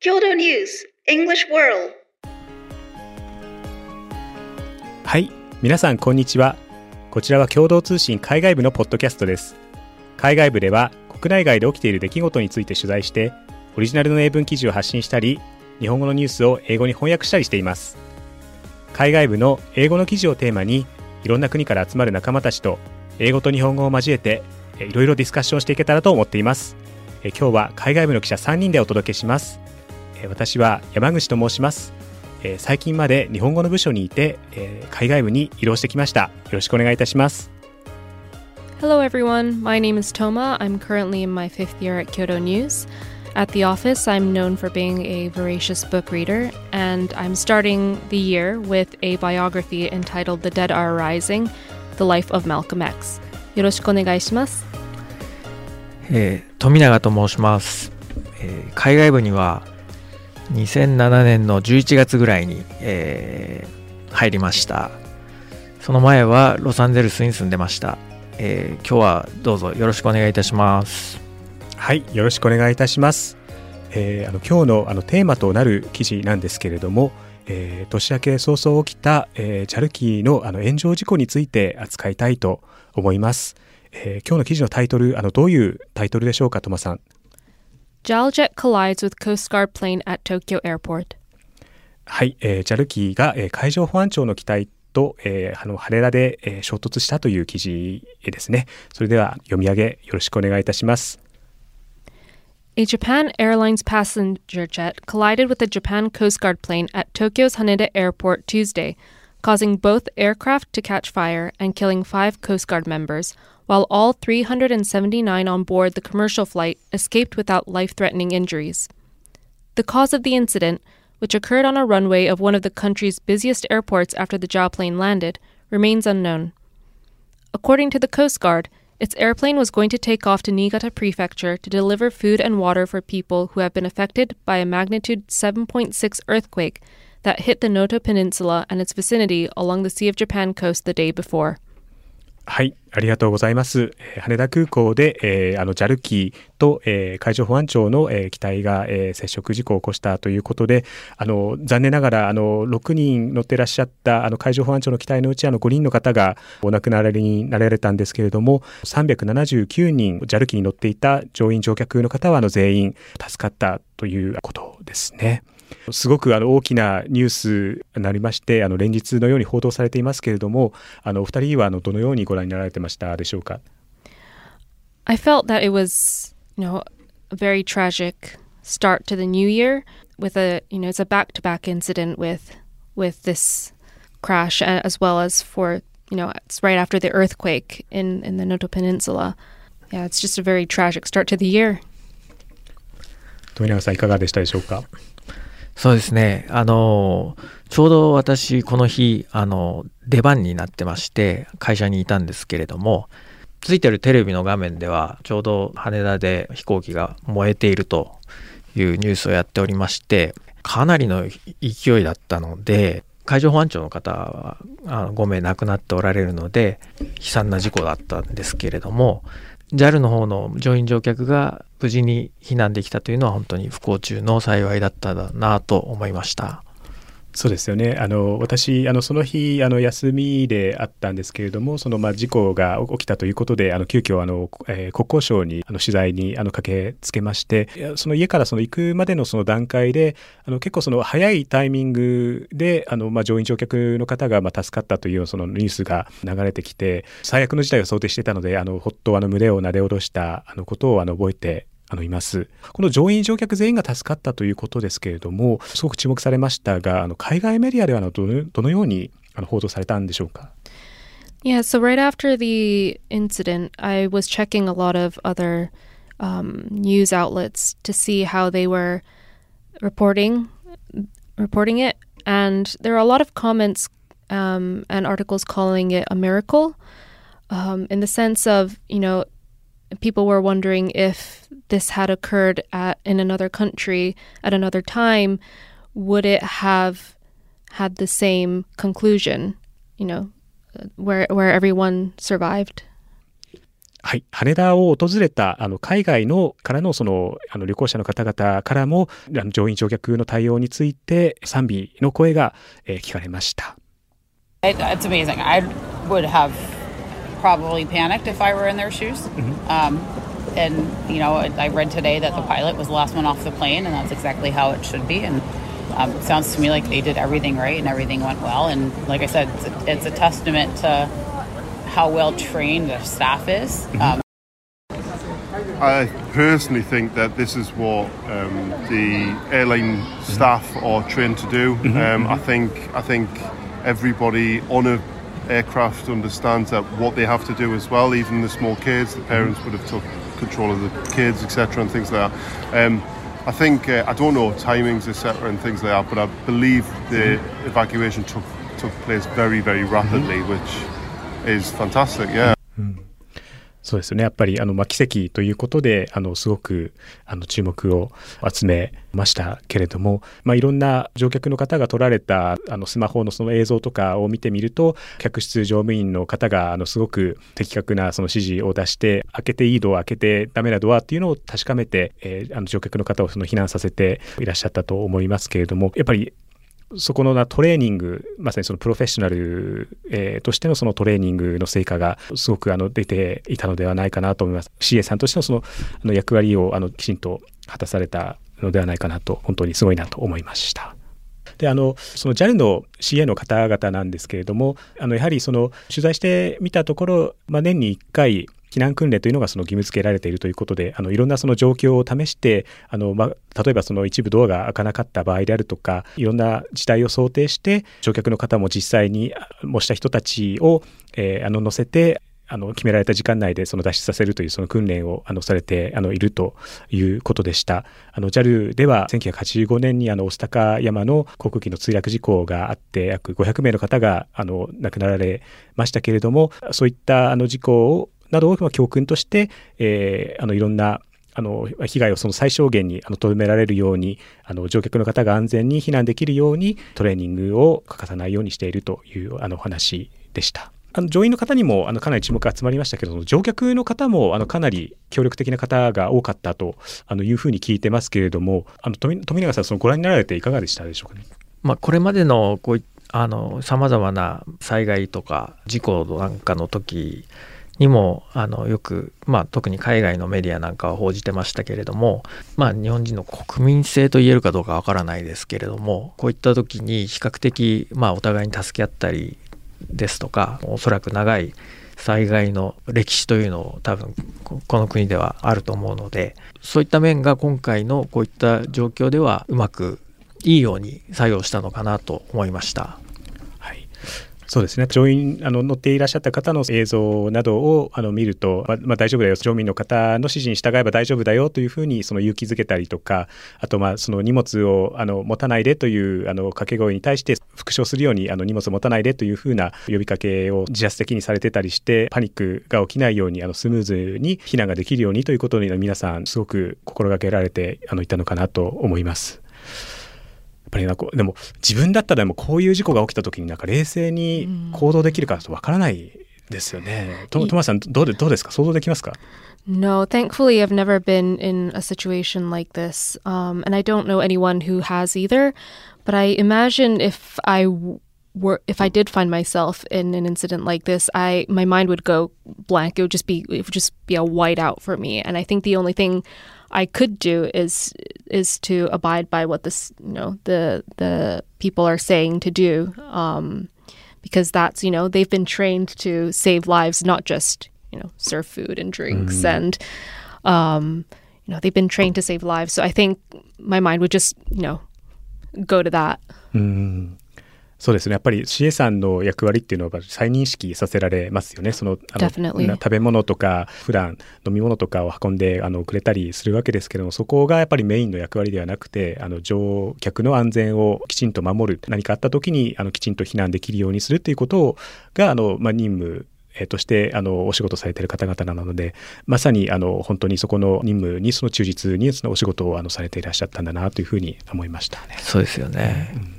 郷土ニュース English World. はい皆さんこんにちは。こちらは共同通信海外部のポッドキャストです。海外部では国内外で起きている出来事について取材してオリジナルの英文記事を発信したり日本語のニュースを英語に翻訳したりしています。海外部の英語の記事をテーマにいろんな国から集まる仲間たちと英語と日本語を交えていろいろディスカッションしていけたらと思っています。え今日は海外部の記者3人でお届けします。私は山口と申しますえー最近まで日本語の部署にいて、えー海外部に移動してきましたよろしくお願いいたします Hello, everyone. My name is Toma. I'm currently in my fifth year at Kyoto News. At the office, I'm known for being a voracious book reader, and I'm starting the year with a biography entitled The Dead Are Rising The Life of Malcolm X. よろしくお願いします。えー富永と申します、えー海外部には2007年の11月ぐらいに、えー入りました。その前はロサンゼルスに住んでました、えー今日はどうぞよろしくお願いいたします。はいよろしくお願いいたします、えーあの今日のあのテーマとなる記事なんですけれども、えー年明け早々起きた、えー、ジャルキーのあの炎上事故について扱いたいと思います、えー今日の記事のタイトルあのどういうタイトルでしょうかトマさん。JALJET collides with Coast Guard plane at Tokyo Airport. はい、えー、ジャルキーが、えー海上保安庁の機体と、えーあの羽田で、えー衝突したという記事ですね。それでは読み上げよろしくお願いいたします。 A Japan Airlines passenger jet collided with a Japan Coast Guard plane at Tokyo's Haneda Airport Tuesday, causing both aircraft to catch fire and killing five Coast Guard members, while all 379 on board the commercial flight escaped without life threatening injuries. The cause of the incident, which occurred on a runway of one of the country's busiest airports after the JAL plane landed, remains unknown. According to the Coast Guard, its airplane was going to take off to Niigata Prefecture to deliver food and water for people who have been affected by a magnitude 7.6 earthquake that hit the Noto Peninsula and its vicinity along the Sea of Japan coast the day before. はい、ありがとうございます。羽田空港で、えーあのジャルキーと、えー海上保安庁の、えー機体が、えー接触事故を起こしたということで、あの残念ながらあの6人乗ってらっしゃったあの海上保安庁の機体のうちあの5人の方がお亡くなりになられたんですけれども、379人ジャルキーに乗っていた乗員乗客の方はあの全員助かったということですね。すごくあの大きなニュースになりましてあの連日のように報道されていますけれどもあのお二人はあのどのようにご覧になられてましたでしょうか I felt that it was, you know, a very tragic start to the new year with a, you know, it's a back-to-back incident with with this crash as well as for, you know, it's right after the earthquake in in the Noto Peninsula. Yeah, it's just a very tragic start to the year. 富永さんいかがでしたでしょうかそうですね。あのちょうど私この日あの出番になってまして会社にいたんですけれどもついてるテレビの画面ではちょうど羽田で飛行機が燃えているというニュースをやっておりましてかなりの勢いだったので海上保安庁の方はあの5名亡くなっておられるので悲惨な事故だったんですけれども JAL の方の乗員乗客が無事に避難できたというのは本当に不幸中の幸いだったなと思いました。そうですよね。あの私あのその日あの休みであったんですけれどもそのまあ事故が起きたということであの急遽あの、えー国交省にあの取材にあの駆けつけましてその家からその行くまでのその段階であの結構その早いタイミングであの、まあ、乗員乗客の方がまあ助かったというそのニュースが流れてきて最悪の事態を想定していたのであのほっとあの胸をなで下ろしたあのことをあの覚えてあのいますこの乗員乗客全員が助かったということですけれどもすごく注目されましたがあの海外メディアではのどのどのようにあの報道されたんでしょうか Yeah, so right after the incident, I was checking a lot of other um, news outlets to see how they were reporting reporting it, and there are a lot of comments um, and articles calling it a miracle, um, in the sense of you know people were wondering if this had occurred at in another country at another time, would it have had the same conclusion? You know, where where everyone survived. はい、羽田を訪れたあの海外のからのそのあの旅行者の方々からもあの乗員乗客の対応について賛美の声が、えー、聞かれました。It, it's amazing. I would have probably panicked if I were in their shoes. Mm-hmm. Um, and you know, I read today that the pilot was the last one off the plane, and that's exactly how it should be. And um, it sounds to me like they did everything right and everything went well. And like I said, it's a, it's a testament to how well trained the staff is. Mm-hmm. Um, I personally think that this is what um, the airline staff are trained to do. Mm-hmm. Um, I think I think everybody on a aircraft understands that what they have to do as well. Even the small kids, the parents would have took control of the kids, etc., and things like that. Um, I think uh, I don't know timings, etc., and things like that, but I believe the evacuation took took place very, very rapidly, mm-hmm. which is fantastic. Yeah. Mm. そうですね。やっぱりあの、まあ、奇跡ということで、あの、すごくあの注目を集めましたけれども、まあ、いろんな乗客の方が撮られたあのスマホのその映像とかを見てみると、客室乗務員の方があのすごく的確なその指示を出して、開けていいドア、開けてダメなドアっていうのを確かめて、えー、あの乗客の方をその避難させていらっしゃったと思いますけれども、やっぱりそこのなトレーニング、まさにそのプロフェッショナル、えー、としてのそのトレーニングの成果がすごくあの出ていたのではないかなと思います。CA さんとしてのそのあの役割をあのきちんと果たされたのではないかなと、本当にすごいなと思いました。であのその JAL の CA の方々なんですけれどもあのやはりその取材してみたところ、まあ、年に1回避難訓練というのがその義務付けられているということであのいろんなその状況を試してあの、まあ、例えばその一部ドアが開かなかった場合であるとかいろんな事態を想定して乗客の方も実際に模した人たちを、えー、あの乗せてあの決められた時間内でその脱出させるというその訓練をあのされてあのいるということでした。あの JAL では1985年にあの御巣鷹山の航空機の墜落事故があって約500名の方があの亡くなられましたけれどもそういったあの事故をなどを教訓として、えー、あのいろんなあの被害をその最小限にあの留められるようにあの乗客の方が安全に避難できるようにトレーニングを欠かさないようにしているというあの話でした。あの乗員の方にもあのかなり注目が集まりましたけど乗客の方もあのかなり協力的な方が多かったとあのいうふうに聞いてますけれどもあの富富永さんそのご覧になられていかがでしたでしょうかね？まあ、これまでのこうあの様々な災害とか事故なんかの時にもあのよく、まあ、特に海外のメディアなんかは報じてましたけれども、まあ、日本人の国民性と言えるかどうかわからないですけれどもこういった時に比較的、まあ、お互いに助け合ったりですとかおそらく長い災害の歴史というのを多分この国ではあると思うのでそういった面が今回のこういった状況ではうまくいいように作用したのかなと思いました。そうですね乗員あの乗っていらっしゃった方の映像などをあの見ると、まあ、まあ、大丈夫だよ乗務員の方の指示に従えば大丈夫だよというふうにその勇気づけたりとかあとまあその荷物をあの持たないでというあの掛け声に対して復唱するようにあの荷物を持たないでというふうな呼びかけを自発的にされてたりしてパニックが起きないようにあのスムーズに避難ができるようにということに皆さんすごく心がけられてあのいたのかなと思います。っぱりなんかでも自分だったらもこういう事故が起きた時になんか冷静に行動できるかとわからないですよね。トトマさんどうでどうですか想像できますか No, thankfully, I've never been in a situation like this. Um, and I don't know anyone who has either. But I imagine if I were, if I did find myself in an incident like this, I my mind would go blank. It would just be it would just be a whiteout for me. And I think the only thing I could do is is to abide by what this you know the the people are saying to do um, because that's you know they've been trained to save lives not just you know serve food and drinks mm. and um, you know they've been trained to save lives so I think my mind would just you know go to that mm. そうですね。やっぱり CA さんの役割っていうのは再認識させられますよね。そのあの食べ物とか普段飲み物とかを運んであのくれたりするわけですけどもそこがやっぱりメインの役割ではなくてあの乗客の安全をきちんと守る何かあった時にあのきちんと避難できるようにするっていうことがあの、まあ、任務としてあのお仕事されている方々なのでまさにあの本当にそこの任務にその忠実にそのお仕事をあのされていらっしゃったんだなというふうに思いましたね。そうですよね、うん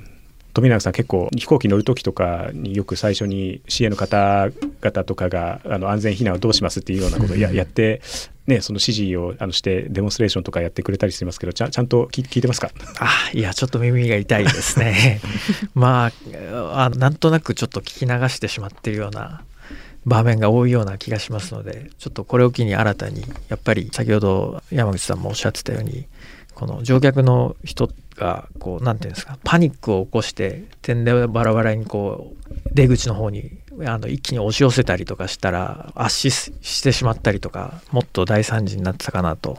富永さん結構飛行機乗る時とかによく最初に CA の方々とかがあの安全避難をどうしますっていうようなことをややってね、その指示をあのしてデモンストレーションとかやってくれたりしてますけどちゃちゃんと聞聞いてますか？あいやちょっと耳が痛いですね。まああなんとなくちょっと聞き流してしまっているような場面が多いような気がしますのでちょっとこれを機に新たにやっぱり先ほど山口さんもおっしゃってたようにこの乗客の人がこう何て言うんですかパニックを起こして点でバラバラにこう出口の方にあの一気に押し寄せたりとかしたら圧死してしまったりとかもっと大惨事になってたかなと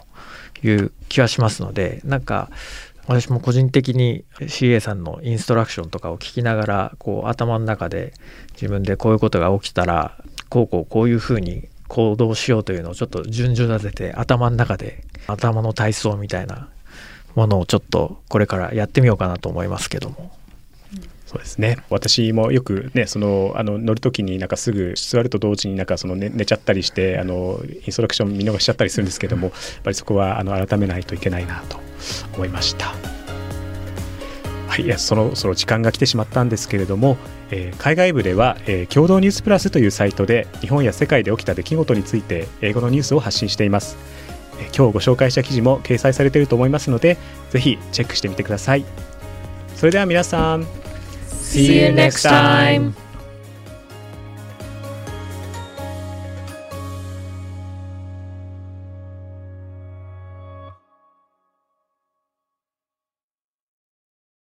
いう気はしますのでなんか私も個人的に CA さんのインストラクションとかを聞きながらこう頭の中で自分でこういうことが起きたらこうこうこういうふうに行動しようというのをちょっと順序立てて頭の中で頭の体操みたいなものをちょっとこれからやってみようかなと思いますけども。そうですね私もよくねそのあの乗る時になんかすぐ座ると同時になんかその寝寝ちゃったりしてあのインストラクション見逃しちゃったりするんですけどもやっぱりそこはあの改めないといけないなと思いました。はい、いやそろそろ時間が来てしまったんですけれども、えー、海外部では、えー、共同ニュースプラスというサイトで日本や世界で起きた出来事について英語のニュースを発信しています。今日ご紹介した記事も掲載されていると思いますので、ぜひチェックしてみてください。それでは皆さん See you next time.